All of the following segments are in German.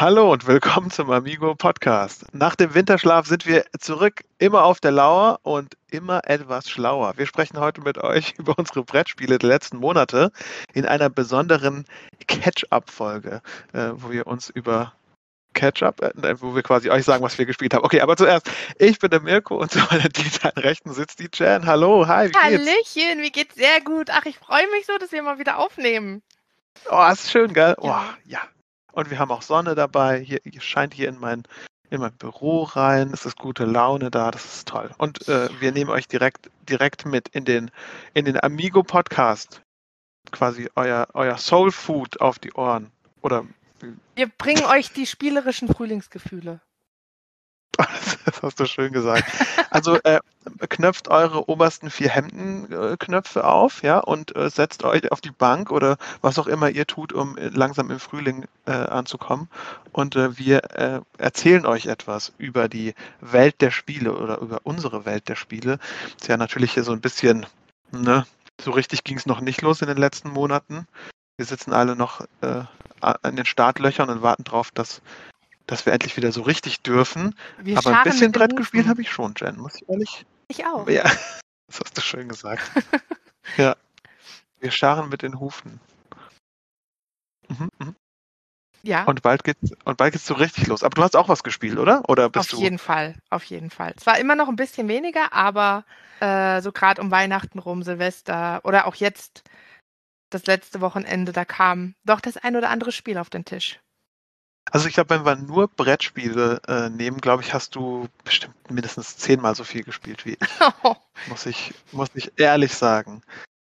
Hallo und willkommen zum Amigo Podcast. Nach dem Winterschlaf sind wir zurück, immer auf der Lauer und immer etwas schlauer. Wir sprechen heute mit euch über unsere Brettspiele der letzten Monate in einer besonderen Catch-up-Folge, äh, wo wir uns über Catch-up, äh, wo wir quasi euch sagen, was wir gespielt haben. Okay, aber zuerst, ich bin der Mirko und zu meiner digitalen Rechten sitzt die Jan. Hallo, hi, wie geht's? Hallöchen, wie geht's? Sehr gut. Ach, ich freue mich so, dass wir mal wieder aufnehmen. Oh, ist schön, gell? Oh, ja. Und wir haben auch Sonne dabei. Hier, hier scheint hier in mein, in mein Büro rein. Es ist gute Laune da. Das ist toll. Und äh, wir nehmen euch direkt, direkt mit in den, in den Amigo Podcast. Quasi euer, euer Soul Food auf die Ohren. Oder wir bringen euch die spielerischen Frühlingsgefühle. Das hast du schön gesagt. Also äh, knöpft eure obersten vier Hemdenknöpfe auf, ja, und äh, setzt euch auf die Bank oder was auch immer ihr tut, um langsam im Frühling äh, anzukommen. Und äh, wir äh, erzählen euch etwas über die Welt der Spiele oder über unsere Welt der Spiele. Ist ja natürlich hier so ein bisschen, ne, so richtig ging es noch nicht los in den letzten Monaten. Wir sitzen alle noch äh, an den Startlöchern und warten darauf, dass dass wir endlich wieder so richtig dürfen. Wir Aber ein bisschen Brett gespielt habe ich schon, Jen, muss ich ehrlich. Ich auch. Ja, das hast du schön gesagt. ja. Wir scharen mit den Hufen. Mhm, mh. Ja. Und bald geht's und bald geht's so richtig los. Aber du hast auch was gespielt, oder? Oder bist auf du? Jeden Fall, auf jeden Fall. Zwar immer noch ein bisschen weniger, aber äh, so gerade um Weihnachten rum, Silvester oder auch jetzt das letzte Wochenende, da kam doch das ein oder andere Spiel auf den Tisch. Also ich glaube, wenn wir nur Brettspiele äh, nehmen, glaube ich, hast du bestimmt mindestens zehnmal so viel gespielt wie ich. Oh. Muss ich, muss ich ehrlich sagen.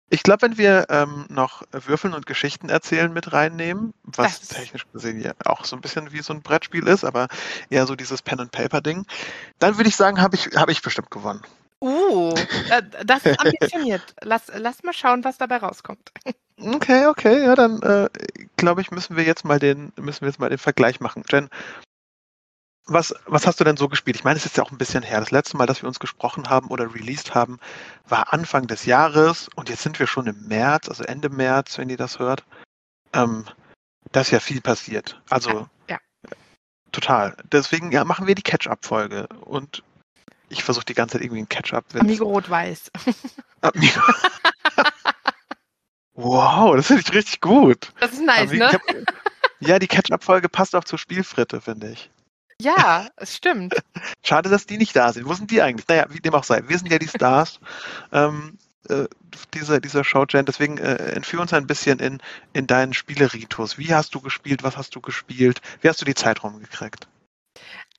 Ich glaube, wenn wir ähm, noch Würfeln und Geschichten erzählen mit reinnehmen, was das. technisch gesehen ja auch so ein bisschen wie so ein Brettspiel ist, aber eher so dieses Pen-and-Paper-Ding, dann würde ich sagen, habe ich, hab ich bestimmt gewonnen. Uh, das ist ambitioniert. lass, lass mal schauen, was dabei rauskommt. Okay, okay, ja, dann äh, glaube ich, müssen wir jetzt mal den, müssen wir jetzt mal den Vergleich machen. Jen, was, was hast du denn so gespielt? Ich meine, es ist ja auch ein bisschen her. Das letzte Mal, dass wir uns gesprochen haben oder released haben, war Anfang des Jahres und jetzt sind wir schon im März, also Ende März, wenn ihr das hört. Ähm, da ist ja viel passiert. Also ja, ja. total. Deswegen ja, machen wir die Catch-up-Folge und ich versuche die ganze Zeit irgendwie ein Catch-up. Amigo Rot-Weiß. Amigo. Wow, das finde ich richtig gut. Das ist nice, ne? Hab, ja, die Catch-up-Folge passt auch zur Spielfritte, finde ich. Ja, es stimmt. Schade, dass die nicht da sind. Wo sind die eigentlich? Naja, wie dem auch sei. Wir sind ja die Stars ähm, äh, dieser, dieser Show, Jen. Deswegen äh, entführ uns ein bisschen in, in deinen Spieleritus. Wie hast du gespielt? Was hast du gespielt? Wie hast du die Zeit rumgekriegt?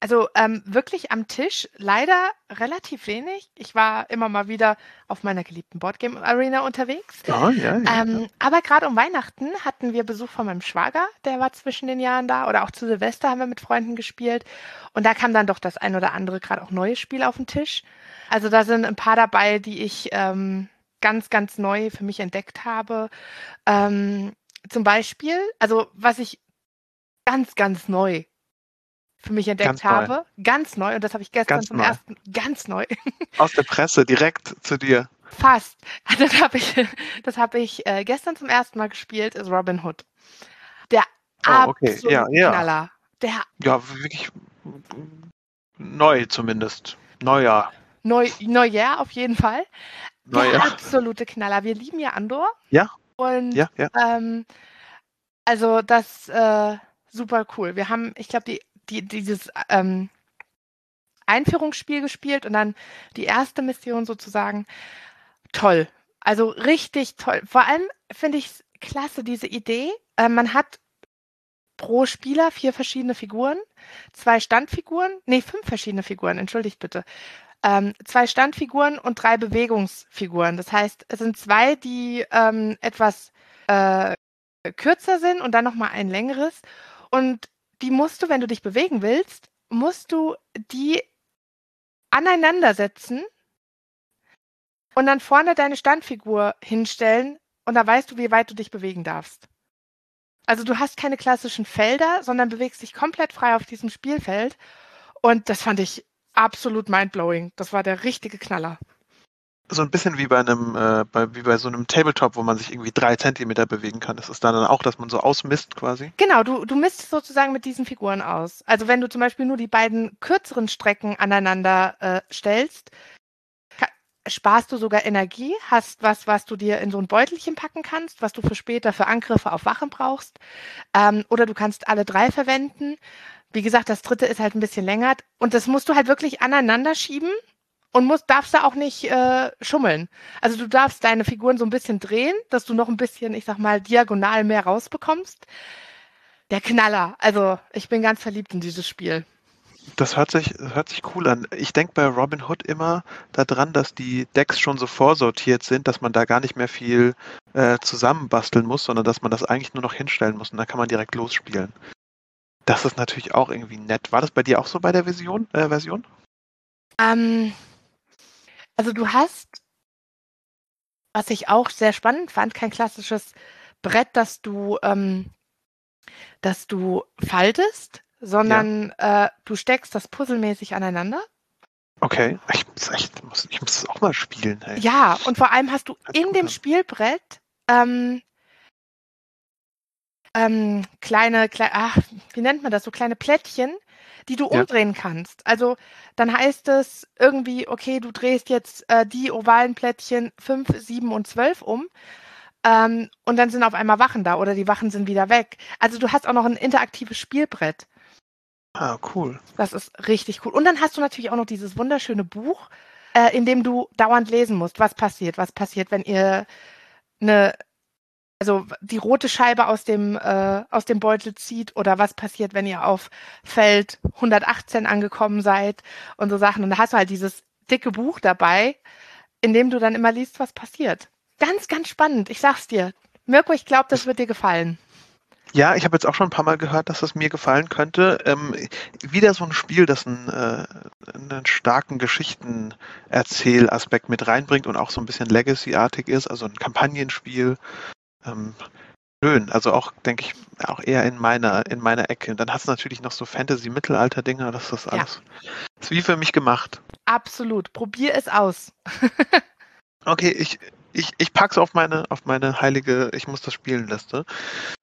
Also ähm, wirklich am Tisch leider relativ wenig. Ich war immer mal wieder auf meiner geliebten Boardgame Arena unterwegs. Oh, ja, ja, ähm, ja. Aber gerade um Weihnachten hatten wir Besuch von meinem Schwager, der war zwischen den Jahren da. Oder auch zu Silvester haben wir mit Freunden gespielt. Und da kam dann doch das ein oder andere, gerade auch neue Spiel auf den Tisch. Also da sind ein paar dabei, die ich ähm, ganz, ganz neu für mich entdeckt habe. Ähm, zum Beispiel, also was ich ganz, ganz neu für mich entdeckt ganz habe. Neu. Ganz neu. Und das habe ich gestern ganz zum neu. ersten, ganz neu. Aus der Presse, direkt zu dir. Fast. Das habe ich, das hab ich äh, gestern zum ersten Mal gespielt, ist Robin Hood. Der oh, okay. ja, ja. Knaller. Der ja, wirklich neu zumindest. Neujahr. Neu, Neujahr auf jeden Fall. Neujahr. Der absolute Knaller. Wir lieben ja Andor. Ja. Und ja, ja. Ähm, also das äh, super cool. Wir haben, ich glaube, die die, dieses ähm, Einführungsspiel gespielt und dann die erste Mission sozusagen. Toll. Also richtig toll. Vor allem finde ich es klasse, diese Idee. Äh, man hat pro Spieler vier verschiedene Figuren, zwei Standfiguren, nee, fünf verschiedene Figuren, entschuldigt bitte. Ähm, zwei Standfiguren und drei Bewegungsfiguren. Das heißt, es sind zwei, die ähm, etwas äh, kürzer sind und dann nochmal ein längeres. Und die musst du, wenn du dich bewegen willst, musst du die aneinandersetzen und dann vorne deine Standfigur hinstellen und da weißt du, wie weit du dich bewegen darfst. Also du hast keine klassischen Felder, sondern bewegst dich komplett frei auf diesem Spielfeld und das fand ich absolut mindblowing. Das war der richtige Knaller. So ein bisschen wie bei einem, äh, bei, wie bei so einem Tabletop, wo man sich irgendwie drei Zentimeter bewegen kann. Das ist dann auch, dass man so ausmisst quasi. Genau, du, du misst sozusagen mit diesen Figuren aus. Also wenn du zum Beispiel nur die beiden kürzeren Strecken aneinander äh, stellst, sparst du sogar Energie, hast was, was du dir in so ein Beutelchen packen kannst, was du für später für Angriffe auf Wachen brauchst. Ähm, oder du kannst alle drei verwenden. Wie gesagt, das dritte ist halt ein bisschen länger. Und das musst du halt wirklich aneinander schieben und musst, darfst da auch nicht äh, schummeln. Also du darfst deine Figuren so ein bisschen drehen, dass du noch ein bisschen, ich sag mal, diagonal mehr rausbekommst. Der Knaller. Also ich bin ganz verliebt in dieses Spiel. Das hört sich, hört sich cool an. Ich denke bei Robin Hood immer daran, dass die Decks schon so vorsortiert sind, dass man da gar nicht mehr viel äh, zusammenbasteln muss, sondern dass man das eigentlich nur noch hinstellen muss und dann kann man direkt losspielen. Das ist natürlich auch irgendwie nett. War das bei dir auch so bei der Vision, äh, Version? Ähm, also du hast, was ich auch sehr spannend fand, kein klassisches Brett, das du, ähm, das du faltest, sondern ja. äh, du steckst das puzzelmäßig aneinander. Okay, ich muss, echt, muss, ich muss das auch mal spielen. Ey. Ja, und vor allem hast du Ganz in dem Spielbrett ähm, ähm, kleine, kleine ach, wie nennt man das, so kleine Plättchen, die du ja. umdrehen kannst. Also dann heißt es irgendwie, okay, du drehst jetzt äh, die ovalen Plättchen 5, 7 und 12 um. Ähm, und dann sind auf einmal Wachen da oder die Wachen sind wieder weg. Also du hast auch noch ein interaktives Spielbrett. Ah, cool. Das ist richtig cool. Und dann hast du natürlich auch noch dieses wunderschöne Buch, äh, in dem du dauernd lesen musst, was passiert, was passiert, wenn ihr eine also die rote Scheibe aus dem, äh, aus dem Beutel zieht oder was passiert, wenn ihr auf Feld 118 angekommen seid und so Sachen. Und da hast du halt dieses dicke Buch dabei, in dem du dann immer liest, was passiert. Ganz, ganz spannend. Ich sag's dir. Mirko, ich glaube, das wird dir gefallen. Ja, ich habe jetzt auch schon ein paar Mal gehört, dass das mir gefallen könnte. Ähm, wieder so ein Spiel, das einen, äh, einen starken Geschichtenerzählaspekt mit reinbringt und auch so ein bisschen Legacy-artig ist, also ein Kampagnenspiel, ähm, schön. Also auch, denke ich, auch eher in meiner, in meiner Ecke. Und dann hast du natürlich noch so Fantasy-Mittelalter-Dinger, das ist alles. Ja. ist wie für mich gemacht. Absolut. Probier es aus. okay, ich, ich, ich pack's auf meine, auf meine heilige, ich muss das spielen Liste.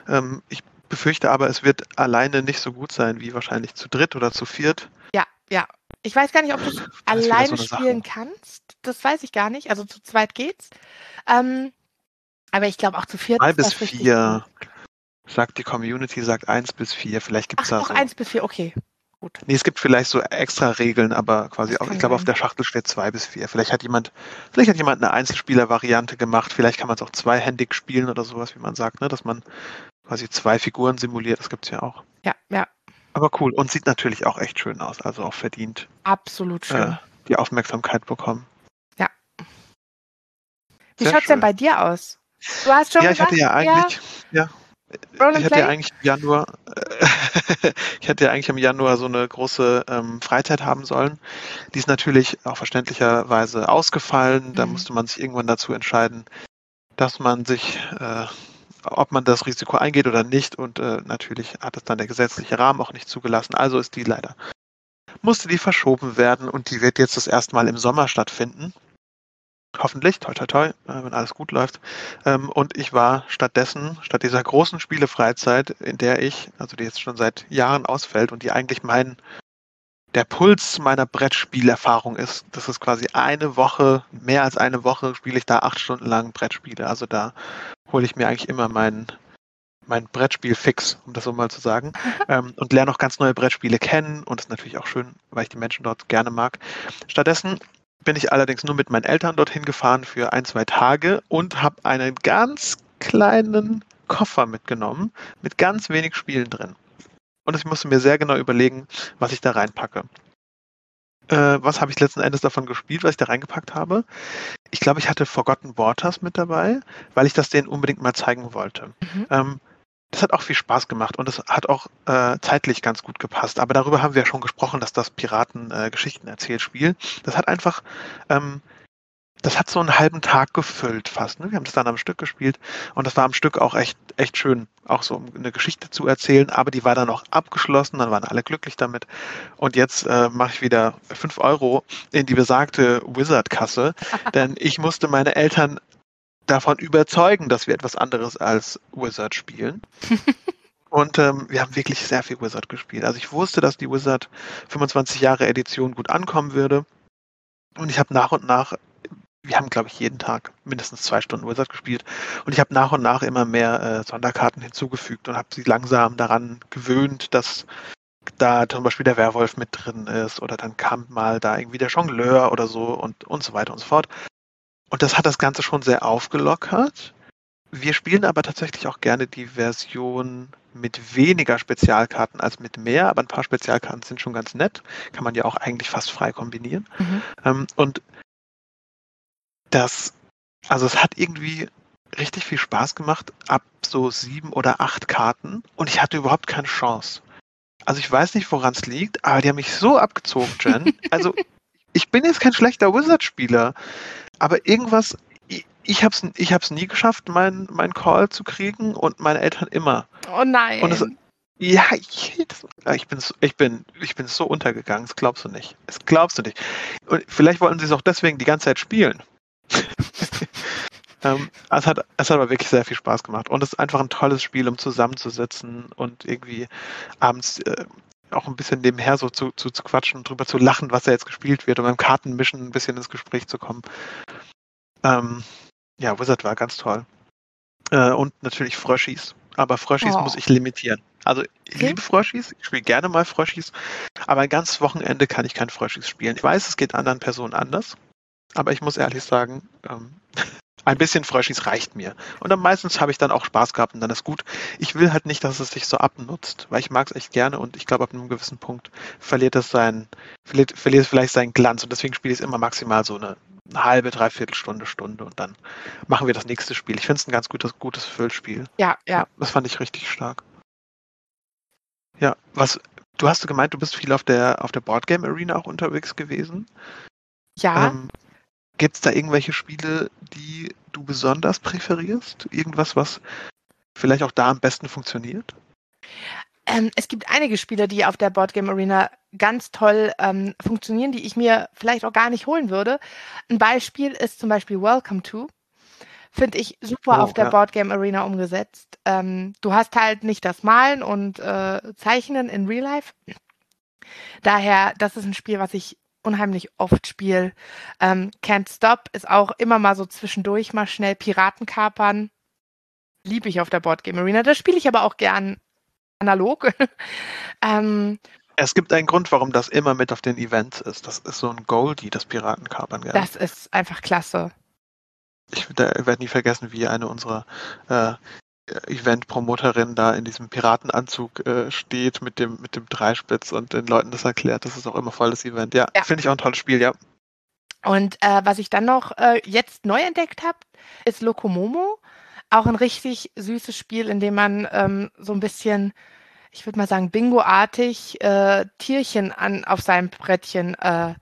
Ähm, ich befürchte aber, es wird alleine nicht so gut sein wie wahrscheinlich zu dritt oder zu viert. Ja, ja. Ich weiß gar nicht, ob du es alleine so spielen Sache. kannst. Das weiß ich gar nicht. Also zu zweit geht's. Ähm, aber ich glaube auch zu viert. Drei bis vier. Sagt die Community, sagt eins bis vier. Vielleicht gibt es da auch so. eins bis vier, okay. Gut. Nee, es gibt vielleicht so extra Regeln, aber quasi auch, ich glaube, auf der Schachtel steht zwei bis vier. Vielleicht hat jemand, vielleicht hat jemand eine Einzelspieler-Variante gemacht, vielleicht kann man es auch zweihändig spielen oder sowas, wie man sagt, ne? Dass man quasi zwei Figuren simuliert, das gibt es ja auch. Ja, ja. Aber cool und sieht natürlich auch echt schön aus, also auch verdient. Absolut schön. Äh, die Aufmerksamkeit bekommen. Ja. Wie schaut es denn bei dir aus? Du hast schon ja, gesagt, ich hatte ja eigentlich, ja, ja ich hatte ja eigentlich im Januar, ich hätte ja eigentlich im Januar so eine große ähm, Freizeit haben sollen. Die ist natürlich auch verständlicherweise ausgefallen. Mhm. Da musste man sich irgendwann dazu entscheiden, dass man sich, äh, ob man das Risiko eingeht oder nicht. Und äh, natürlich hat es dann der gesetzliche Rahmen auch nicht zugelassen. Also ist die leider, musste die verschoben werden und die wird jetzt das erste Mal im Sommer stattfinden. Hoffentlich, toi toi toi, äh, wenn alles gut läuft. Ähm, und ich war stattdessen, statt dieser großen Spielefreizeit, in der ich, also die jetzt schon seit Jahren ausfällt und die eigentlich mein, der Puls meiner Brettspielerfahrung ist, das ist quasi eine Woche, mehr als eine Woche spiele ich da acht Stunden lang Brettspiele. Also da hole ich mir eigentlich immer mein, mein Brettspiel fix, um das so mal zu sagen, ähm, und lerne auch ganz neue Brettspiele kennen und das ist natürlich auch schön, weil ich die Menschen dort gerne mag. Stattdessen bin ich allerdings nur mit meinen Eltern dorthin gefahren für ein, zwei Tage und habe einen ganz kleinen Koffer mitgenommen mit ganz wenig Spielen drin. Und ich musste mir sehr genau überlegen, was ich da reinpacke. Äh, was habe ich letzten Endes davon gespielt, was ich da reingepackt habe? Ich glaube, ich hatte Forgotten Waters mit dabei, weil ich das denen unbedingt mal zeigen wollte. Mhm. Ähm, das hat auch viel Spaß gemacht und es hat auch äh, zeitlich ganz gut gepasst. Aber darüber haben wir ja schon gesprochen, dass das Piraten äh, Geschichten erzählt Spiel. Das hat einfach ähm, das hat so einen halben Tag gefüllt fast. Ne? Wir haben das dann am Stück gespielt und das war am Stück auch echt, echt schön, auch so um eine Geschichte zu erzählen, aber die war dann auch abgeschlossen, dann waren alle glücklich damit. Und jetzt äh, mache ich wieder fünf Euro in die besagte Wizard-Kasse, denn ich musste meine Eltern davon überzeugen, dass wir etwas anderes als Wizard spielen. Und ähm, wir haben wirklich sehr viel Wizard gespielt. Also ich wusste, dass die Wizard 25 Jahre Edition gut ankommen würde. Und ich habe nach und nach wir haben, glaube ich, jeden Tag mindestens zwei Stunden Wizard gespielt. Und ich habe nach und nach immer mehr äh, Sonderkarten hinzugefügt und habe sie langsam daran gewöhnt, dass da zum Beispiel der Werwolf mit drin ist oder dann kam mal da irgendwie der Jongleur oder so und, und so weiter und so fort. Und das hat das Ganze schon sehr aufgelockert. Wir spielen aber tatsächlich auch gerne die Version mit weniger Spezialkarten als mit mehr, aber ein paar Spezialkarten sind schon ganz nett. Kann man ja auch eigentlich fast frei kombinieren. Mhm. Ähm, und das, also es hat irgendwie richtig viel Spaß gemacht, ab so sieben oder acht Karten und ich hatte überhaupt keine Chance. Also ich weiß nicht, woran es liegt, aber die haben mich so abgezogen, Jen. Also ich bin jetzt kein schlechter Wizard-Spieler, aber irgendwas, ich, ich habe es ich hab's nie geschafft, meinen mein Call zu kriegen und meine Eltern immer. Oh nein. Und es, ja, ich, das, ich, bin, ich, bin, ich bin so untergegangen, das glaubst du nicht. Das glaubst du nicht. Und vielleicht wollten sie es auch deswegen die ganze Zeit spielen. ähm, es, hat, es hat aber wirklich sehr viel Spaß gemacht. Und es ist einfach ein tolles Spiel, um zusammenzusitzen und irgendwie abends äh, auch ein bisschen nebenher so zu, zu, zu quatschen und drüber zu lachen, was da jetzt gespielt wird, um beim Kartenmischen ein bisschen ins Gespräch zu kommen. Ähm, ja, Wizard war ganz toll. Äh, und natürlich Fröschis. Aber Fröschis oh. muss ich limitieren. Also ich okay. liebe Fröschis, ich spiele gerne mal Fröschis, aber ein ganzes Wochenende kann ich kein Fröschis spielen. Ich weiß, es geht anderen Personen anders. Aber ich muss ehrlich sagen, ähm, ein bisschen Fröschis reicht mir. Und dann meistens habe ich dann auch Spaß gehabt und dann ist gut. Ich will halt nicht, dass es sich so abnutzt, weil ich mag es echt gerne und ich glaube, ab einem gewissen Punkt verliert es seinen, verliert, verliert vielleicht seinen Glanz und deswegen spiele ich es immer maximal so eine, eine halbe, dreiviertel Stunde, Stunde und dann machen wir das nächste Spiel. Ich finde es ein ganz gutes, gutes Füllspiel. Ja, ja. Das fand ich richtig stark. Ja, was, du hast gemeint, du bist viel auf der, auf der Boardgame Arena auch unterwegs gewesen. Ja. Ähm, Gibt es da irgendwelche Spiele, die du besonders präferierst? Irgendwas, was vielleicht auch da am besten funktioniert? Ähm, es gibt einige Spiele, die auf der Boardgame Arena ganz toll ähm, funktionieren, die ich mir vielleicht auch gar nicht holen würde. Ein Beispiel ist zum Beispiel Welcome to. Finde ich super oh, auf der ja. Boardgame Arena umgesetzt. Ähm, du hast halt nicht das Malen und äh, Zeichnen in Real Life. Daher, das ist ein Spiel, was ich unheimlich oft spiele. Ähm, Can't Stop ist auch immer mal so zwischendurch mal schnell Piraten kapern. Liebe ich auf der Boardgame Arena. Das spiele ich aber auch gern analog. ähm, es gibt einen Grund, warum das immer mit auf den Events ist. Das ist so ein Goldie, das Piratenkapern. Gell? Das ist einfach klasse. Ich werde nie vergessen, wie eine unserer äh, Event-Promoterin da in diesem Piratenanzug äh, steht mit dem, mit dem Dreispitz und den Leuten das erklärt. Das ist auch immer voll das Event. Ja, ja. finde ich auch ein tolles Spiel, ja. Und äh, was ich dann noch äh, jetzt neu entdeckt habe, ist Lokomomo. Auch ein richtig süßes Spiel, in dem man ähm, so ein bisschen, ich würde mal sagen, Bingo-artig äh, Tierchen an, auf seinem Brettchen äh,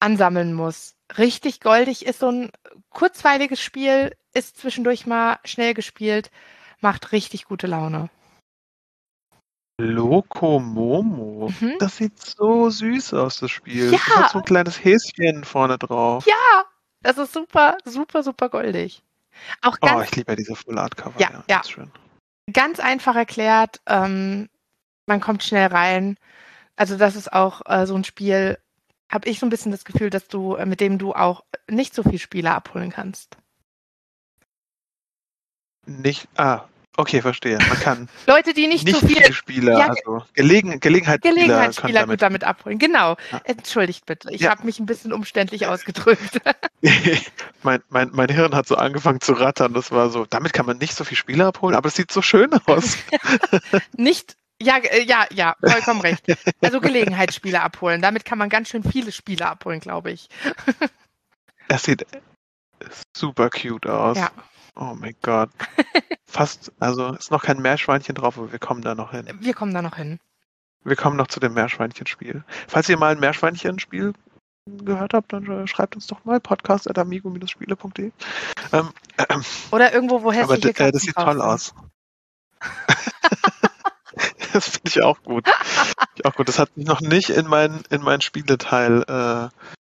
ansammeln muss. Richtig goldig ist so ein kurzweiliges Spiel, ist zwischendurch mal schnell gespielt, macht richtig gute Laune. Lokomomo. Mhm. Das sieht so süß aus, das Spiel. Ja. Das hat so ein kleines Häschen vorne drauf. Ja, das ist super, super, super goldig. Auch oh, ganz, oh, ich liebe ja diese Full Art Cover. Ja, ja. ja. Schön. Ganz einfach erklärt. Ähm, man kommt schnell rein. Also das ist auch äh, so ein Spiel, habe ich so ein bisschen das Gefühl, dass du, äh, mit dem du auch nicht so viel Spieler abholen kannst. Nicht, ah, okay, verstehe. Man kann Leute, die nicht, nicht so viel Spieler, ja, also Gelegen, Gelegenheitsspieler, Gelegenheitsspieler damit, damit abholen. Genau. Ja. Entschuldigt bitte, ich ja. habe mich ein bisschen umständlich ausgedrückt. mein, mein, mein Hirn hat so angefangen zu rattern. Das war so, damit kann man nicht so viel Spieler abholen, aber es sieht so schön aus. nicht ja, äh, ja, ja, vollkommen recht. Also Gelegenheitsspiele abholen. Damit kann man ganz schön viele Spiele abholen, glaube ich. Es sieht super cute aus. Ja. Oh mein Gott. Fast, also ist noch kein Meerschweinchen drauf, aber wir kommen da noch hin. Wir kommen da noch hin. Wir kommen noch zu dem Meerschweinchen-Spiel. Falls ihr mal ein Meerschweinchen-Spiel gehört habt, dann äh, schreibt uns doch mal podcast.amigo-spiele.de. Ähm, äh, Oder irgendwo, wo hässliche aber, äh, Das sieht toll aus. das finde ich auch gut. ich auch gut. Das hat mich noch nicht in meinen in mein Spieleteil äh,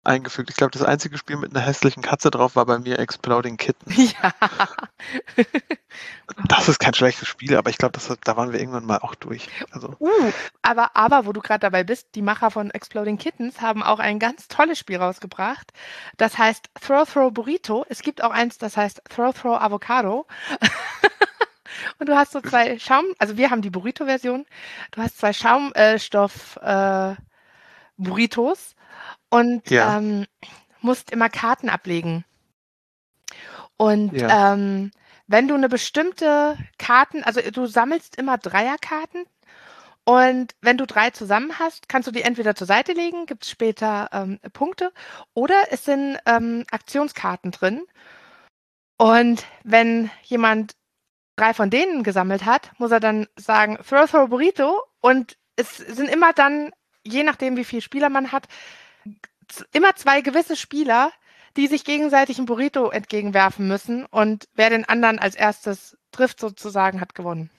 eingefügt. Ich glaube, das einzige Spiel mit einer hässlichen Katze drauf war bei mir Exploding Kitten. Ja. das ist kein schlechtes Spiel, aber ich glaube, da waren wir irgendwann mal auch durch. Also. Uh, aber, aber, wo du gerade dabei bist, die Macher von Exploding Kittens haben auch ein ganz tolles Spiel rausgebracht. Das heißt Throw Throw Burrito. Es gibt auch eins, das heißt Throw Throw Avocado. Und du hast so zwei Schaum, also wir haben die Burrito-Version. Du hast zwei Schaumstoff-Burritos äh, und ja. ähm, musst immer Karten ablegen. Und ja. ähm, wenn du eine bestimmte Karten, also du sammelst immer Dreierkarten und wenn du drei zusammen hast, kannst du die entweder zur Seite legen, gibt es später ähm, Punkte, oder es sind ähm, Aktionskarten drin. Und wenn jemand drei von denen gesammelt hat, muss er dann sagen, throw, throw, burrito. Und es sind immer dann, je nachdem, wie viele Spieler man hat, immer zwei gewisse Spieler, die sich gegenseitig ein Burrito entgegenwerfen müssen. Und wer den anderen als erstes trifft, sozusagen, hat gewonnen.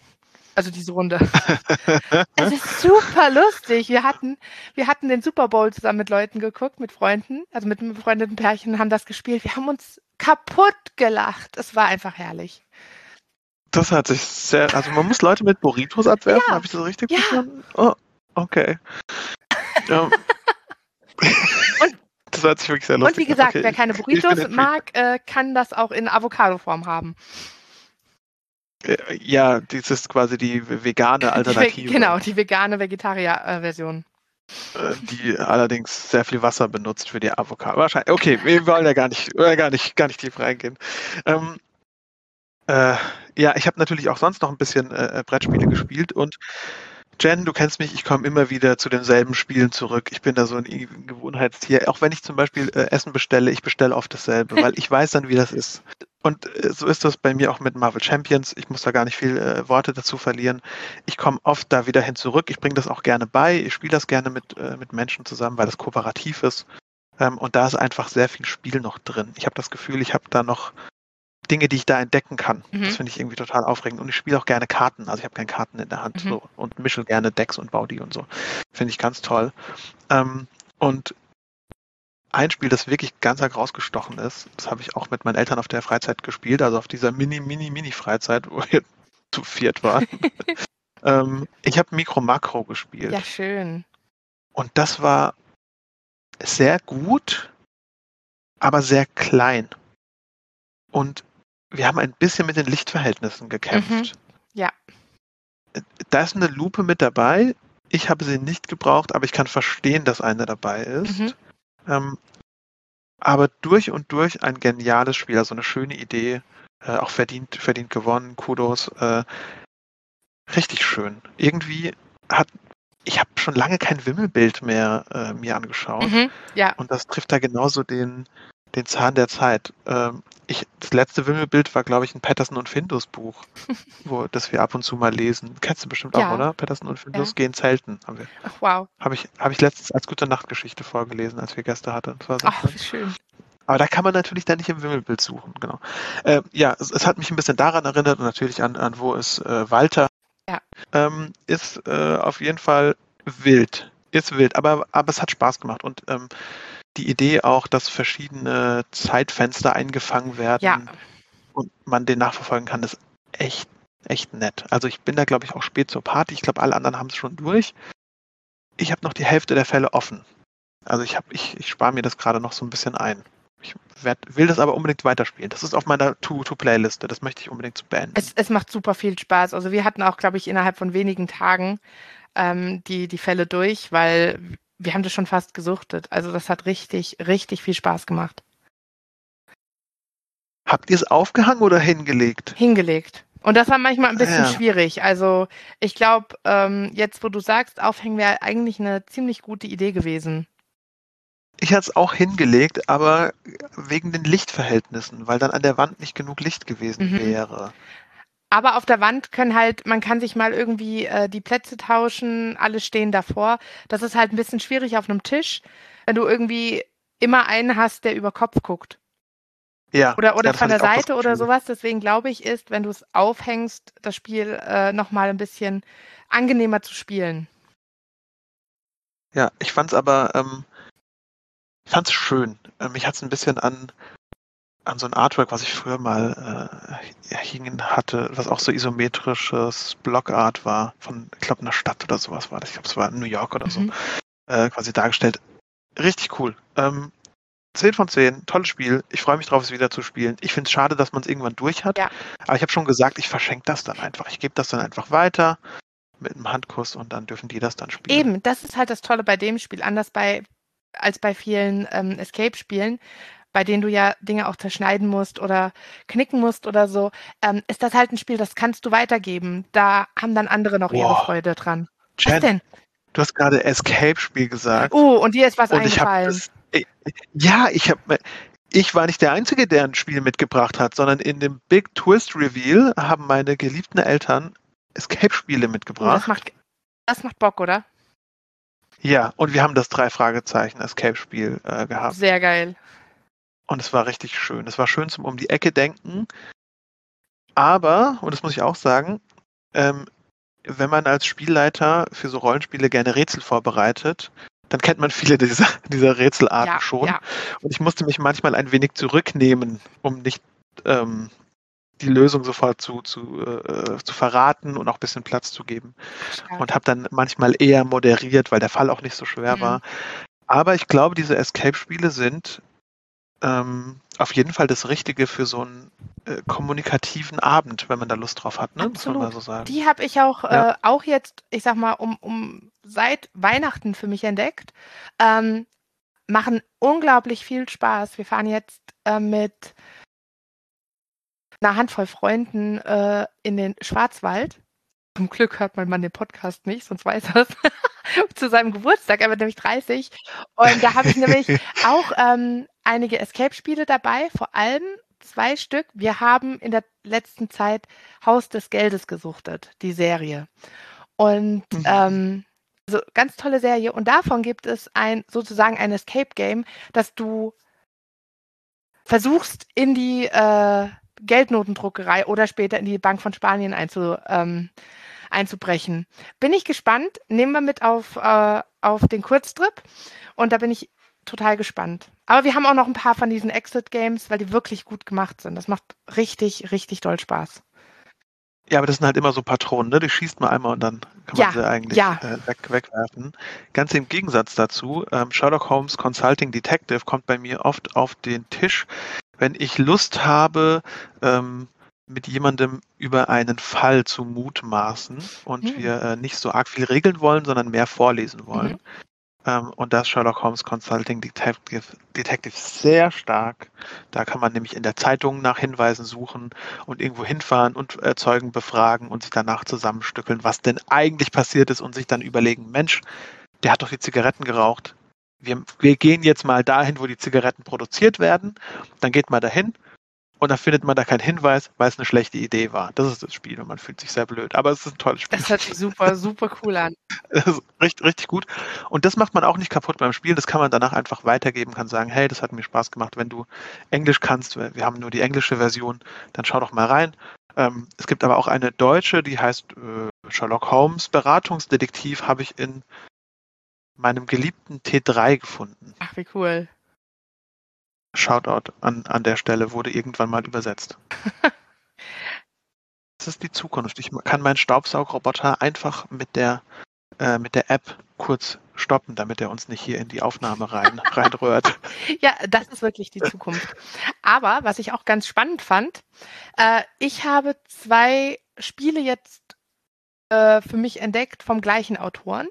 Also diese Runde. es ist super lustig. Wir hatten, wir hatten den Super Bowl zusammen mit Leuten geguckt, mit Freunden, also mit einem befreundeten Pärchen, haben das gespielt. Wir haben uns kaputt gelacht. Es war einfach herrlich. Das hat sich sehr. Also man muss Leute mit Burritos abwerfen, ja. habe ich das richtig ja. verstanden? Oh, okay. ja. Und, das hört sich wirklich sehr lustig Und wie gesagt, okay. wer keine Burritos mag, äh, kann das auch in Avocado-Form haben. Äh, ja, das ist quasi die vegane Alternative. Die, genau, die vegane Vegetarier-Version. Äh, die allerdings sehr viel Wasser benutzt für die Avocado. Wahrscheinlich. Okay, wir wollen ja gar nicht, gar nicht, gar nicht tief reingehen. Ähm, äh, ja, ich habe natürlich auch sonst noch ein bisschen äh, äh, Brettspiele gespielt und Jen, du kennst mich, ich komme immer wieder zu denselben Spielen zurück. Ich bin da so ein Gewohnheitstier. Auch wenn ich zum Beispiel äh, Essen bestelle, ich bestelle oft dasselbe, weil ich weiß dann, wie das ist. Und äh, so ist das bei mir auch mit Marvel Champions. Ich muss da gar nicht viel äh, Worte dazu verlieren. Ich komme oft da wieder hin zurück. Ich bringe das auch gerne bei. Ich spiele das gerne mit, äh, mit Menschen zusammen, weil das kooperativ ist. Ähm, und da ist einfach sehr viel Spiel noch drin. Ich habe das Gefühl, ich habe da noch Dinge, die ich da entdecken kann. Mhm. Das finde ich irgendwie total aufregend. Und ich spiele auch gerne Karten. Also ich habe keine Karten in der Hand mhm. so, und mische gerne Decks und baue die und so. Finde ich ganz toll. Ähm, und ein Spiel, das wirklich ganz arg rausgestochen ist, das habe ich auch mit meinen Eltern auf der Freizeit gespielt, also auf dieser Mini, Mini, Mini-Freizeit, wo wir zu viert waren. ähm, ich habe Mikro Makro gespielt. Ja, schön. Und das war sehr gut, aber sehr klein. Und wir haben ein bisschen mit den Lichtverhältnissen gekämpft. Mhm. Ja. Da ist eine Lupe mit dabei. Ich habe sie nicht gebraucht, aber ich kann verstehen, dass eine dabei ist. Mhm. Ähm, aber durch und durch ein geniales Spiel, also eine schöne Idee, äh, auch verdient, verdient gewonnen, Kudos. Äh, richtig schön. Irgendwie hat, ich habe schon lange kein Wimmelbild mehr äh, mir angeschaut. Mhm, ja. Und das trifft da genauso den, den Zahn der Zeit. Ähm, ich, das letzte Wimmelbild war, glaube ich, ein Patterson und Findus Buch, wo, das wir ab und zu mal lesen. Kennst du bestimmt ja. auch, oder? Patterson und Findus ja. gehen zelten. Haben wir. Ach, wow. Habe ich, hab ich letztens als gute Nachtgeschichte vorgelesen, als wir Gäste hatten. Das war so Ach, wie schön. Aber da kann man natürlich dann nicht im Wimmelbild suchen, genau. Äh, ja, es, es, hat mich ein bisschen daran erinnert und natürlich an, an wo es äh, Walter ja. ähm, ist äh, auf jeden Fall wild. Ist wild, aber, aber es hat Spaß gemacht und ähm, die Idee auch, dass verschiedene Zeitfenster eingefangen werden ja. und man den nachverfolgen kann, ist echt, echt nett. Also ich bin da, glaube ich, auch spät zur Party. Ich glaube, alle anderen haben es schon durch. Ich habe noch die Hälfte der Fälle offen. Also ich, ich, ich spare mir das gerade noch so ein bisschen ein. Ich werd, will das aber unbedingt weiterspielen. Das ist auf meiner To-To-Playliste. Das möchte ich unbedingt zu beenden. Es, es macht super viel Spaß. Also wir hatten auch, glaube ich, innerhalb von wenigen Tagen ähm, die, die Fälle durch, weil wir haben das schon fast gesuchtet. Also das hat richtig, richtig viel Spaß gemacht. Habt ihr es aufgehangen oder hingelegt? Hingelegt. Und das war manchmal ein bisschen ja. schwierig. Also ich glaube, ähm, jetzt wo du sagst, aufhängen wäre eigentlich eine ziemlich gute Idee gewesen. Ich hatte es auch hingelegt, aber wegen den Lichtverhältnissen, weil dann an der Wand nicht genug Licht gewesen mhm. wäre. Aber auf der Wand können halt, man kann sich mal irgendwie äh, die Plätze tauschen, alle stehen davor. Das ist halt ein bisschen schwierig auf einem Tisch. Wenn du irgendwie immer einen hast, der über Kopf guckt. Ja. Oder, oder ja, von der Seite oder sowas. Deswegen glaube ich, ist, wenn du es aufhängst, das Spiel äh, nochmal ein bisschen angenehmer zu spielen. Ja, ich fand's aber, ähm, ich fand's schön. Äh, mich hat's ein bisschen an, an so ein Artwork, was ich früher mal äh, hingen hatte, was auch so isometrisches Blockart war, von, ich glaube, einer Stadt oder sowas war das. Ich glaube, es war in New York oder so, Mhm. äh, quasi dargestellt. Richtig cool. Ähm, 10 von 10, tolles Spiel. Ich freue mich drauf, es wieder zu spielen. Ich finde es schade, dass man es irgendwann durch hat. Ja. Aber ich habe schon gesagt, ich verschenke das dann einfach. Ich gebe das dann einfach weiter mit einem Handkuss und dann dürfen die das dann spielen. Eben, das ist halt das Tolle bei dem Spiel, anders bei, als bei vielen ähm, Escape-Spielen, bei denen du ja Dinge auch zerschneiden musst oder knicken musst oder so, ähm, ist das halt ein Spiel, das kannst du weitergeben. Da haben dann andere noch ihre Boah. Freude dran. Was Jen, denn? du hast gerade Escape-Spiel gesagt. Oh, und dir ist was und ich eingefallen. das. äh, Ja, ich habe. Ich war nicht der Einzige, der ein Spiel mitgebracht hat, sondern in dem Big Twist Reveal haben meine geliebten Eltern Escape-Spiele Oh, das, mitgebracht. macht, das macht Bock, oder? Ja, und wir haben das drei Fragezeichen Escape-Spiel äh, gehabt. Sehr geil. Und es war richtig schön. Es war schön zum um die Ecke denken. Aber, und das muss ich auch sagen, ähm, wenn man als Spielleiter für so Rollenspiele gerne Rätsel vorbereitet, dann kennt man viele dieser, dieser Rätselarten Ja, schon. ja. Und ich musste mich manchmal ein wenig zurücknehmen, um nicht ähm, die Lösung sofort zu, zu, äh, zu verraten und auch ein bisschen Platz zu geben. Stark. Und habe dann manchmal eher moderiert, weil der Fall auch nicht so schwer Mhm. war. Aber ich glaube, diese Escape-Spiele sind ähm, auf jeden Fall das Richtige für so einen äh, kommunikativen Abend, wenn man da Lust drauf hat, ne? Absolut. so sagen. Die habe ich auch, Ja. äh, auch jetzt, ich sag mal, um, um seit Weihnachten für mich entdeckt. Ähm, machen unglaublich viel Spaß. Wir fahren jetzt äh, mit einer Handvoll Freunden äh, in den Schwarzwald. Zum Glück hört mein Mann den Podcast nicht, sonst weiß er es. Zu seinem Geburtstag, er wird nämlich 30. Und da habe ich nämlich auch ähm, einige Escape-Spiele dabei, vor allem zwei Stück. Wir haben in der letzten Zeit Haus des Geldes gesuchtet, die Serie. Und Mhm. ähm, so ganz tolle Serie. Und davon gibt es ein sozusagen ein Escape-Game, dass du versuchst, in die äh, Geldnotendruckerei oder später in die Bank von Spanien einzu, ähm, einzubrechen. Bin ich gespannt. Nehmen wir mit auf, äh, auf den Kurztrip. Und da bin ich total gespannt. Aber wir haben auch noch ein paar von diesen Exit-Games, weil die wirklich gut gemacht sind. Das macht richtig, richtig doll Spaß. Ja, aber das sind halt immer so Patronen, ne? Die schießt man einmal und dann kann Ja, man sie eigentlich ja. äh, weg, wegwerfen. Ganz im Gegensatz dazu, ähm, Sherlock Holmes Consulting Detective kommt bei mir oft auf den Tisch, wenn ich Lust habe, ähm, mit jemandem über einen Fall zu mutmaßen und Hm. wir äh, nicht so arg viel regeln wollen, sondern mehr vorlesen wollen. Mhm. Ähm, und da ist Sherlock Holmes Consulting Detective, Detective sehr stark. Da kann man nämlich in der Zeitung nach Hinweisen suchen und irgendwo hinfahren und äh, Zeugen befragen und sich danach zusammenstückeln, was denn eigentlich passiert ist und sich dann überlegen, Mensch, der hat doch die Zigaretten geraucht. Wir, wir gehen jetzt mal dahin, wo die Zigaretten produziert werden. Dann geht man dahin und dann findet man da keinen Hinweis, weil es eine schlechte Idee war. Das ist das Spiel und man fühlt sich sehr blöd. Aber es ist ein tolles Spiel. Das hört sich super, super cool an. Das ist richtig, richtig gut. Und das macht man auch nicht kaputt beim Spiel. Das kann man danach einfach weitergeben, kann sagen, hey, das hat mir Spaß gemacht. Wenn du Englisch kannst, wir haben nur die englische Version, dann schau doch mal rein. Ähm, es gibt aber auch eine deutsche, die heißt äh, Sherlock Holmes Beratungsdetektiv, habe ich in meinem geliebten T3 gefunden. Ach, wie cool. Shoutout an, an der Stelle, wurde irgendwann mal übersetzt. Das ist die Zukunft. Ich kann meinen Staubsaugroboter einfach mit der, äh, mit der App kurz stoppen, damit er uns nicht hier in die Aufnahme rein, reinrührt. Ja, das ist wirklich die Zukunft. Aber was ich auch ganz spannend fand, äh, ich habe zwei Spiele jetzt äh, für mich entdeckt vom gleichen Autoren.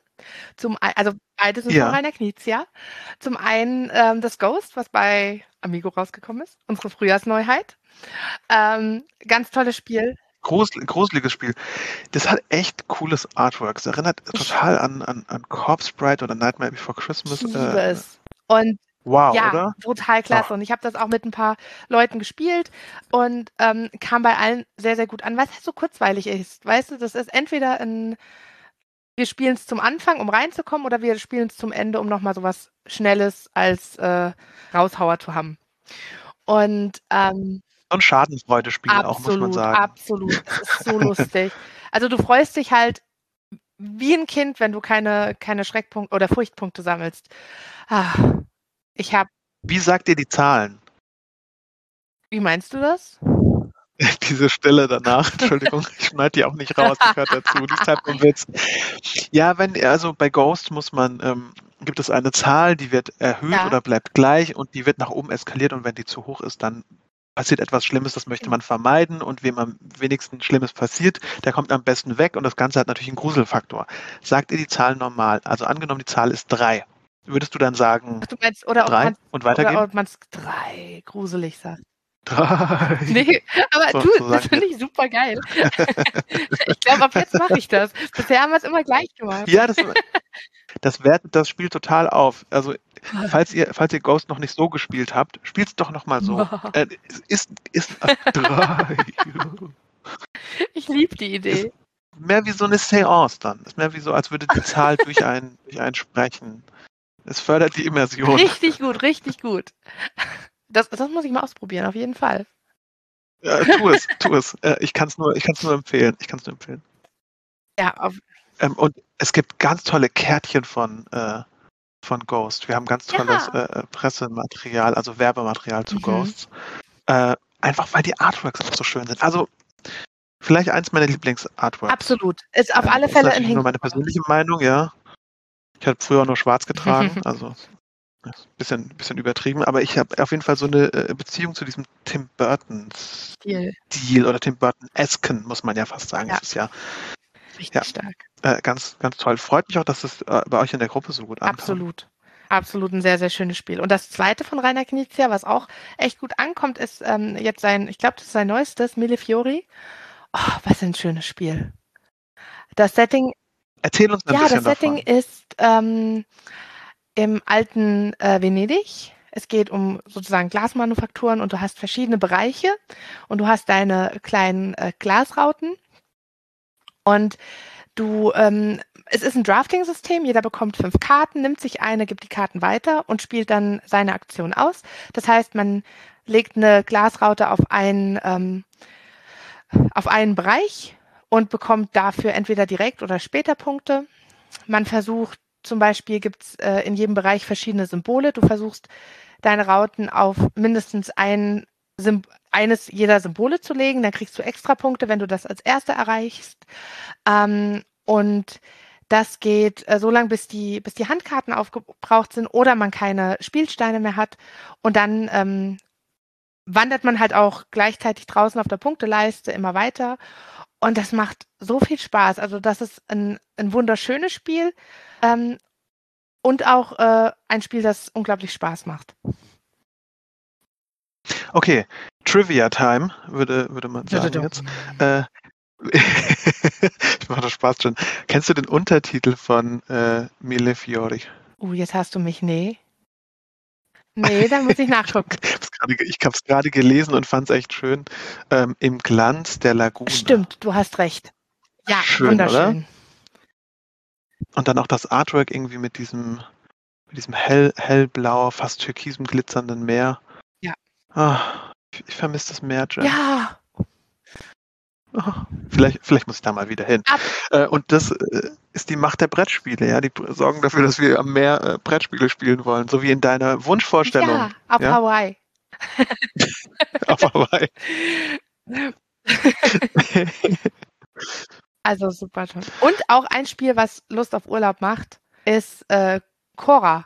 Zum ein, also beide sind Ja. von Rainer Knizia. Zum einen ähm, das Ghost, was bei Amigo rausgekommen ist, unsere Frühjahrsneuheit. Ähm, ganz tolles Spiel. Grusel, gruseliges Spiel. Das hat echt cooles Artwork. Es erinnert total an, an, an Corpse Sprite oder Nightmare Before Christmas. Ich liebe Äh, es. Und wow, ja, oder? total klasse. Ach. Und ich habe das auch mit ein paar Leuten gespielt und ähm, kam bei allen sehr, sehr gut an, weil es halt so kurzweilig ist. Weißt du, das ist entweder ein wir spielen es zum Anfang, um reinzukommen, oder wir spielen es zum Ende, um nochmal sowas Schnelles als äh, Raushauer zu haben. Und ähm, so ein Schadenfreudespiel auch, muss man sagen. Absolut, es ist so lustig. Also du freust dich halt wie ein Kind, wenn du keine, keine Schreckpunkte oder Furchtpunkte sammelst. Ah, ich habe. Wie sagt ihr die Zahlen? Wie meinst du das? Diese Stelle danach, Entschuldigung, ich schneide die auch nicht raus, die gehört dazu, die ist halt ein Witz. Ja, wenn, also bei Ghost muss man, ähm, gibt es eine Zahl, die wird erhöht ja. oder bleibt gleich und die wird nach oben eskaliert und wenn die zu hoch ist, dann passiert etwas Schlimmes, das möchte man vermeiden und wem am wenigsten Schlimmes passiert, der kommt am besten weg und das Ganze hat natürlich einen Gruselfaktor. Sagt ihr die Zahl normal? Also angenommen, die Zahl ist drei. Würdest du dann sagen Ach, du meinst, oder drei und weitergehen? Oder ob man es drei gruselig sagt. Drei. Nee, aber so, du, das finde ich super geil. ich glaube, ab jetzt mache ich das. Bisher haben wir es immer gleich gemacht. Ja, das, das wertet das Spiel total auf. Also, falls ihr, falls ihr Ghost noch nicht so gespielt habt, spielt es doch nochmal so. äh, ist, ist äh, drei. Ich liebe die Idee. Ist mehr wie so eine Seance dann. Ist mehr wie so, als würde die Zahl durch einen, durch einen sprechen. Es fördert die Immersion. Richtig gut, richtig gut. Das, das muss ich mal ausprobieren, auf jeden Fall. Ja, tu es, tu es. Äh, ich kann es nur, nur empfehlen. Ich kann es nur empfehlen. Ja, auf, ähm, und es gibt ganz tolle Kärtchen von, äh, von Ghost. Wir haben ganz tolles ja. äh, Pressematerial, also Werbematerial zu mhm. Ghosts. Äh, einfach weil die Artworks auch so schön sind. Also vielleicht eins meiner Lieblingsartworks. Absolut. Ist auf ähm, alle Fälle ein Nur meine persönliche Meinung, ja. Ich habe früher nur schwarz getragen, also bisschen, bisschen übertrieben, aber ich habe auf jeden Fall so eine äh, Beziehung zu diesem Tim Burton Stil, Stil oder Tim Burton Esken, muss man ja fast sagen. Ja. Das ist ja richtig ja, stark. Äh, ganz, ganz toll. Freut mich auch, dass es äh, bei euch in der Gruppe so gut ankam. Absolut. Absolut ein sehr, sehr schönes Spiel. Und das zweite von Rainer Knizia, was auch echt gut ankommt, ist ähm, jetzt sein, ich glaube, das ist sein neuestes, Mille Fiori. Oh, was ein schönes Spiel. Das Setting. Erzähl uns ein ja, bisschen das Setting davon. ist ähm, im alten äh, Venedig. Es geht um sozusagen Glasmanufakturen und du hast verschiedene Bereiche und du hast deine kleinen äh, Glasrauten und du, ähm, es ist ein Drafting-System, jeder bekommt fünf Karten, nimmt sich eine, gibt die Karten weiter und spielt dann seine Aktion aus. Das heißt, man legt eine Glasraute auf einen, ähm, auf einen Bereich und bekommt dafür entweder direkt oder später Punkte. Man versucht zum Beispiel gibt es äh, in jedem Bereich verschiedene Symbole. Du versuchst deine Rauten auf mindestens ein Sym eines jeder Symbole zu legen. Dann kriegst du extra Punkte, wenn du das als Erster erreichst. Ähm, und das geht äh, so lange, bis die, bis die Handkarten aufgebraucht sind oder man keine Spielsteine mehr hat. Und dann ähm, wandert man halt auch gleichzeitig draußen auf der Punkteleiste immer weiter. Und das macht so viel Spaß. Also das ist ein, ein wunderschönes Spiel ähm, und auch äh, ein Spiel, das unglaublich Spaß macht. Okay, Trivia Time, würde, würde man sagen ja, jetzt. Äh, ich mache das Spaß schon. Kennst du den Untertitel von äh, Mille Fiori? Uh, jetzt hast du mich, nee. Nee, dann muss ich nachgucken. ich habe es gerade gelesen und fand es echt schön. Ähm, Im Glanz der Lagune. Stimmt, du hast recht. Ja, schön, wunderschön. Oder? Und dann auch das Artwork irgendwie mit diesem, mit diesem hell, hellblau, fast türkisem glitzernden Meer. Ja. Ich, ich vermisse das Meer, Jen. Ja. Vielleicht, vielleicht muss ich da mal wieder hin. Äh, und das äh, ist die Macht der Brettspiele, ja. Die sorgen dafür, dass wir am Meer äh, Brettspiele spielen wollen, so wie in deiner Wunschvorstellung. Ja, auf ja? Hawaii. auf Hawaii. also super toll. Und auch ein Spiel, was Lust auf Urlaub macht, ist äh, Cora.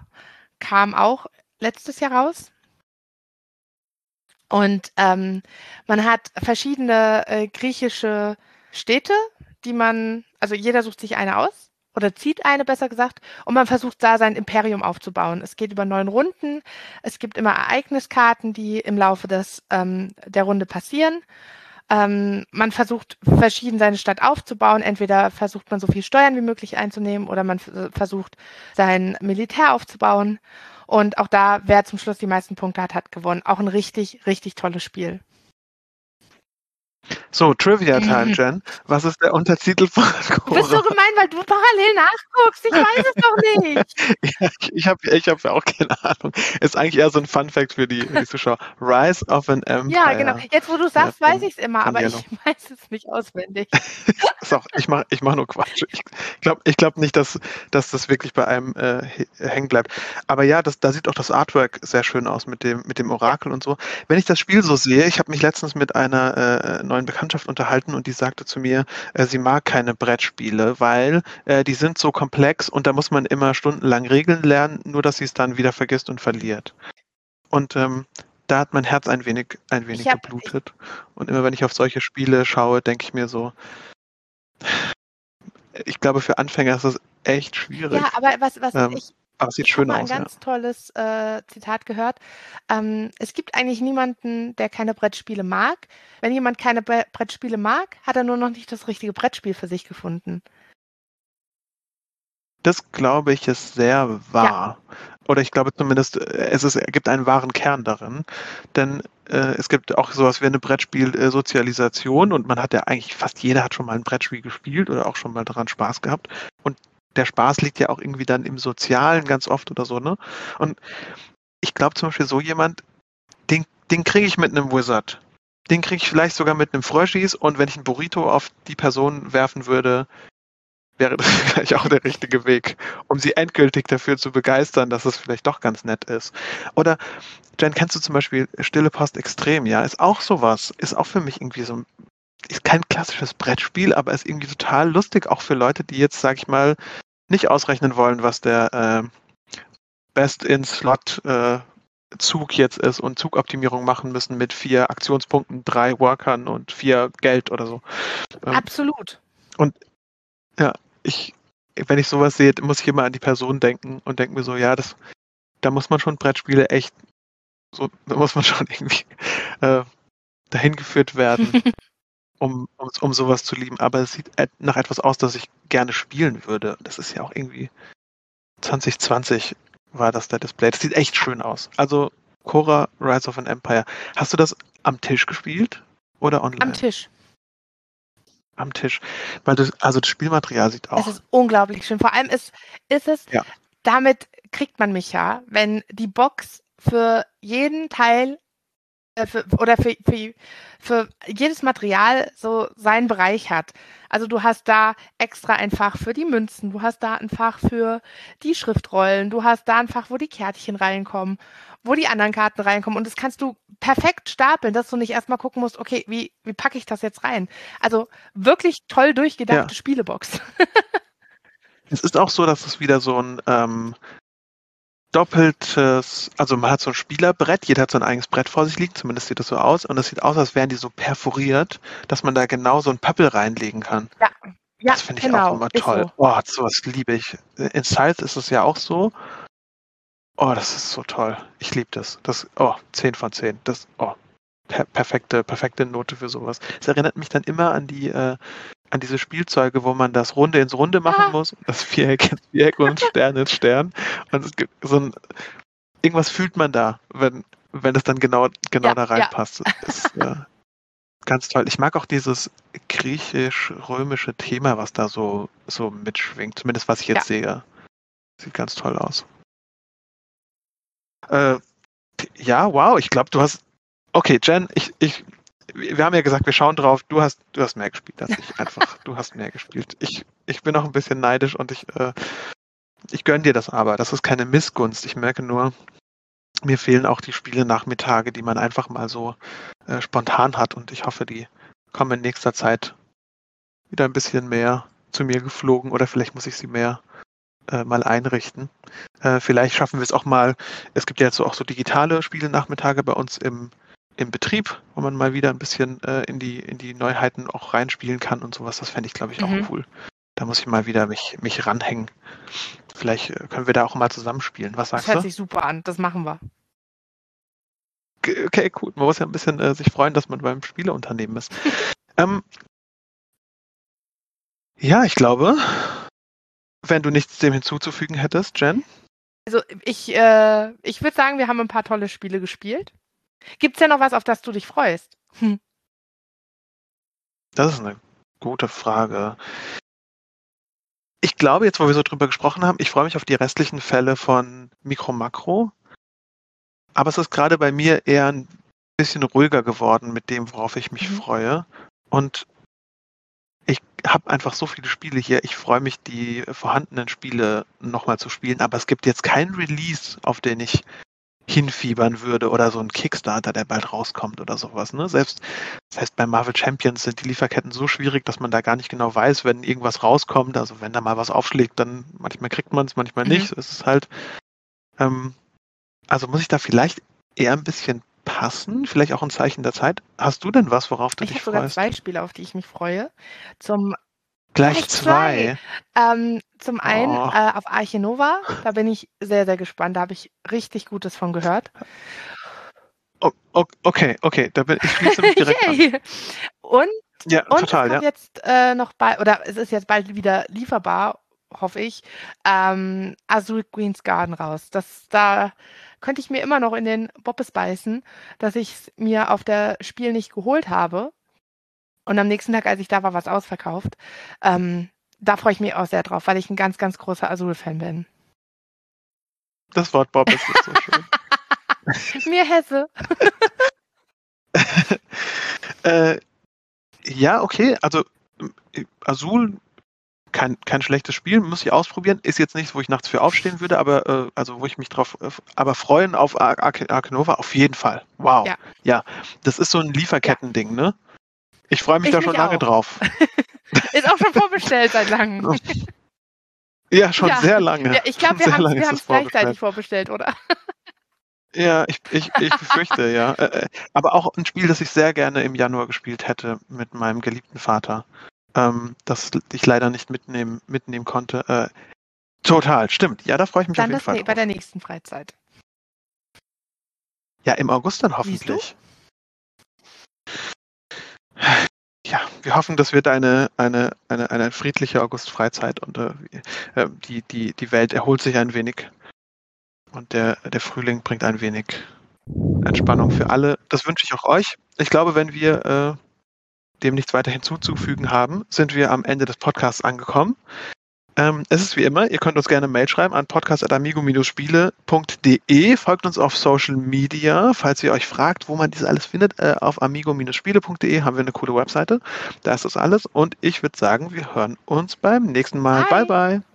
Kam auch letztes Jahr raus. Und ähm, man hat verschiedene äh, griechische Städte, die man, also jeder sucht sich eine aus oder zieht eine, besser gesagt, und man versucht da sein Imperium aufzubauen. Es geht über neun Runden. Es gibt immer Ereigniskarten, die im Laufe des, ähm, der Runde passieren. Ähm, man versucht verschieden seine Stadt aufzubauen. Entweder versucht man so viel Steuern wie möglich einzunehmen oder man versucht sein Militär aufzubauen. Und auch da, wer zum Schluss die meisten Punkte hat, hat gewonnen. Auch ein richtig, richtig tolles Spiel. So, Trivia-Time, Mhm. Jen. Was ist der Untertitel von Du bist so Cora? gemein, weil du parallel nachguckst. Ich weiß es doch nicht. Ja, ich habe ich hab ja auch keine Ahnung. Ist eigentlich eher so ein Fun-Fact für die, für die Zuschauer. Rise of an Empire. Ja, genau. Jetzt, wo du sagst, von- weiß ich es immer, aber Yellow. ich weiß es nicht auswendig. Ist auch, ich mache ich mach nur Quatsch. Ich glaube ich glaub nicht, dass, dass das wirklich bei einem äh, hängen bleibt. Aber ja, das, da sieht auch das Artwork sehr schön aus mit dem, mit dem Orakel und so. Wenn ich das Spiel so sehe, ich habe mich letztens mit einer äh, neuen Bekanntschaft unterhalten und die sagte zu mir, äh, sie mag keine Brettspiele, weil äh, die sind so komplex und da muss man immer stundenlang Regeln lernen, nur dass sie es dann wieder vergisst und verliert. Und ähm, da hat mein Herz ein wenig, ein wenig hab- geblutet. Und immer wenn ich auf solche Spiele schaue, denke ich mir so, ich glaube, für Anfänger ist das echt schwierig. Ja, aber was, was Ähm, ich aber es sieht ich schön aus. ein Ja. ganz tolles äh, Zitat gehört. Ähm, es gibt eigentlich niemanden, der keine Brettspiele mag. Wenn jemand keine Bre Brettspiele mag, hat er nur noch nicht das richtige Brettspiel für sich gefunden. Das glaube ich ist sehr wahr. Oder ich glaube zumindest, äh, es ist, gibt einen wahren Kern darin. Denn äh, es gibt auch sowas wie eine Brettspiel-Sozialisation und man hat ja eigentlich, fast jeder hat schon mal ein Brettspiel gespielt oder auch schon mal daran Spaß gehabt. Und der Spaß liegt ja auch irgendwie dann im Sozialen ganz oft oder so, ne? Und ich glaube zum Beispiel so jemand, den, den kriege ich mit einem Wizard. Den kriege ich vielleicht sogar mit einem Fröschis und wenn ich ein Burrito auf die Person werfen würde, wäre das vielleicht auch der richtige Weg, um sie endgültig dafür zu begeistern, dass es vielleicht doch ganz nett ist. Oder, Jen, kennst du zum Beispiel Stille Post Extrem, ja? Ist auch sowas. Ist auch für mich irgendwie so ein, ist kein klassisches Brettspiel, aber ist irgendwie total lustig, auch für Leute, die jetzt, sag ich mal, nicht ausrechnen wollen, was der äh, Best in Slot äh, Zug jetzt ist und Zugoptimierung machen müssen mit vier Aktionspunkten, drei Workern und vier Geld oder so. Ähm, Absolut. ich, wenn ich sowas sehe, muss ich immer an die Person denken und denke mir so, ja, das, da muss man schon Brettspiele echt, so, da muss man schon irgendwie äh, dahin geführt werden, um, um, um sowas zu lieben. Aber es sieht nach etwas aus, das ich gerne spielen würde. Das ist ja auch irgendwie 2020 war das der Display. Das sieht echt schön aus. Also Cora Rise of an Empire. Hast du das am Tisch gespielt oder online? Am Tisch. Am Tisch. Weil das, also das Spielmaterial sieht Es auch. ist unglaublich schön. Vor allem ist, ist es, Ja. damit kriegt man mich ja, wenn die Box für jeden Teil für, oder für, für, für jedes Material so seinen Bereich hat. Also du hast da extra ein Fach für die Münzen, du hast da ein Fach für die Schriftrollen, du hast da ein Fach, wo die Kärtchen reinkommen, wo die anderen Karten reinkommen und das kannst du perfekt stapeln, dass du nicht erstmal gucken musst, okay, wie, wie packe ich das jetzt rein? Also wirklich toll durchgedachte Ja. Spielebox. Es ist auch so, dass es wieder so ein ähm, doppeltes, also man hat so ein Spielerbrett, jeder hat so ein eigenes Brett vor sich liegen, zumindest sieht das so aus, und es sieht aus, als wären die so perforiert, dass man da genau so ein Pappel reinlegen kann. Ja, das finde ich genau, auch immer toll. So. Oh, sowas liebe ich. In Scythe ist es ja auch so. Oh, das ist so toll. Ich liebe das. Das, oh, 10 von 10. Das, oh, per perfekte, perfekte Note für sowas. Es erinnert mich dann immer an die, äh, an diese Spielzeuge, wo man das Runde ins Runde machen Ah. muss, das Viereck ins Viereck und Stern ins Stern. Und es gibt so ein, irgendwas fühlt man da, wenn, wenn es dann genau, genau Ja, da ja. reinpasst. Das ist, äh, ganz toll. Ich mag auch dieses griechisch-römische Thema, was da so, so mitschwingt. Zumindest was ich jetzt sehe. Sieht ganz toll aus. Äh, ja, wow, ich glaube, du hast. Okay, Jen, ich, ich, wir haben ja gesagt, wir schauen drauf. Du hast, du hast mehr gespielt als ich. Einfach, du hast mehr gespielt. Ich, ich bin auch ein bisschen neidisch und ich, äh, ich gönne dir das aber. Das ist keine Missgunst. Ich merke nur, mir fehlen auch die Spiele Nachmittage, die man einfach mal so äh, spontan hat und ich hoffe, die kommen in nächster Zeit wieder ein bisschen mehr zu mir geflogen oder vielleicht muss ich sie mehr äh, mal einrichten. Äh, vielleicht schaffen wir es auch mal, es gibt ja jetzt so auch so digitale Spiele Nachmittage bei uns im, im Betrieb, wo man mal wieder ein bisschen äh, in, die, in die Neuheiten auch reinspielen kann und sowas. Das fände ich, glaube ich, auch Mhm. cool. Da muss ich mal wieder mich, mich ranhängen. Vielleicht äh, können wir da auch mal zusammenspielen. Was Das sagst hört du? sich super an. Das machen wir. Okay, cool. Man muss ja ein bisschen äh, sich freuen, dass man beim Spieleunternehmen ist. ähm, ja, ich glaube, wenn du nichts dem hinzuzufügen hättest, Jen. Also ich, äh, ich würde sagen, wir haben ein paar tolle Spiele gespielt. Gibt's ja noch was, auf das du dich freust? Hm. Das ist eine gute Frage. Ich glaube, jetzt, wo wir so drüber gesprochen haben, ich freue mich auf die restlichen Fälle von Mikro Makro. Aber es ist gerade bei mir eher ein bisschen ruhiger geworden mit dem, worauf ich mich mhm. freue. Und ich habe einfach so viele Spiele hier. Ich freue mich, die vorhandenen Spiele nochmal zu spielen. Aber es gibt jetzt keinen Release, auf den ich hinfiebern würde oder so ein Kickstarter, der bald rauskommt oder sowas. Ne? Selbst, das heißt, bei Marvel Champions sind die Lieferketten so schwierig, dass man da gar nicht genau weiß, wenn irgendwas rauskommt. Also wenn da mal was aufschlägt, dann manchmal kriegt man es, manchmal mhm. nicht. Es ist halt, ähm, also muss ich da vielleicht eher ein bisschen passen, vielleicht auch ein Zeichen der Zeit. Hast du denn was, worauf du ich dich freust? Ich habe sogar zwei Spiele, auf die ich mich freue. Zum Gleich zwei. Ähm, zum einen oh. äh, auf Arche Nova, da bin ich sehr, sehr gespannt. Da habe ich richtig Gutes von gehört. Oh, okay, okay, da bin ich schließe mich direkt an. Und, ja, und total, ja. jetzt äh, noch bald, oder es ist jetzt bald wieder lieferbar, hoffe ich, ähm, Azul Queen's Garden raus. Das, da könnte ich mir immer noch in den Boppes beißen, dass ich es mir auf der Spiel nicht geholt habe und am nächsten Tag, als ich da war, war es ausverkauft. Ähm, da freue ich mich auch sehr drauf, weil ich ein ganz, ganz großer Azul-Fan bin. Das Wort Bob ist nicht so schön. Mir Hesse. äh, ja, okay. Also Azul, kein, kein schlechtes Spiel, muss ich ausprobieren. Ist jetzt nichts, wo ich nachts für aufstehen würde, aber äh, also wo ich mich drauf, äh, aber freuen auf Ar Ark Nova auf jeden Fall. Wow. Ja. ja. Das ist so ein Lieferketten-Ding, ne? Ich freue mich ich da schon lange auch. drauf. Ist auch schon vorbestellt seit langem. Ja, schon ja. sehr lange. Ja, ich glaube, wir haben es gleichzeitig vorbestellt, oder? Ja, ich, ich, ich befürchte, ja. Äh, äh, aber auch ein Spiel, das ich sehr gerne im Januar gespielt hätte mit meinem geliebten Vater, ähm, das ich leider nicht mitnehmen, mitnehmen konnte. Äh, total, stimmt. Ja, da freue ich mich dann auf jeden Fall. Dann bei der nächsten Freizeit. Ja, im August dann hoffentlich wir hoffen, dass wird eine, eine, eine, eine friedliche August-Freizeit und äh, äh, die, die, die Welt erholt sich ein wenig. Und der, der Frühling bringt ein wenig Entspannung für alle. Das wünsche ich auch euch. Ich glaube, wenn wir äh, dem nichts weiter hinzuzufügen haben, sind wir am Ende des Podcasts angekommen. Ähm, es ist wie immer, ihr könnt uns gerne Mail schreiben an podcast.amigo-spiele.de. Folgt uns auf Social Media. Falls ihr euch fragt, wo man dies alles findet, äh, auf amigo-spiele.de haben wir eine coole Webseite. Da ist das alles. Und ich würde sagen, wir hören uns beim nächsten Mal. Bye, bye. bye.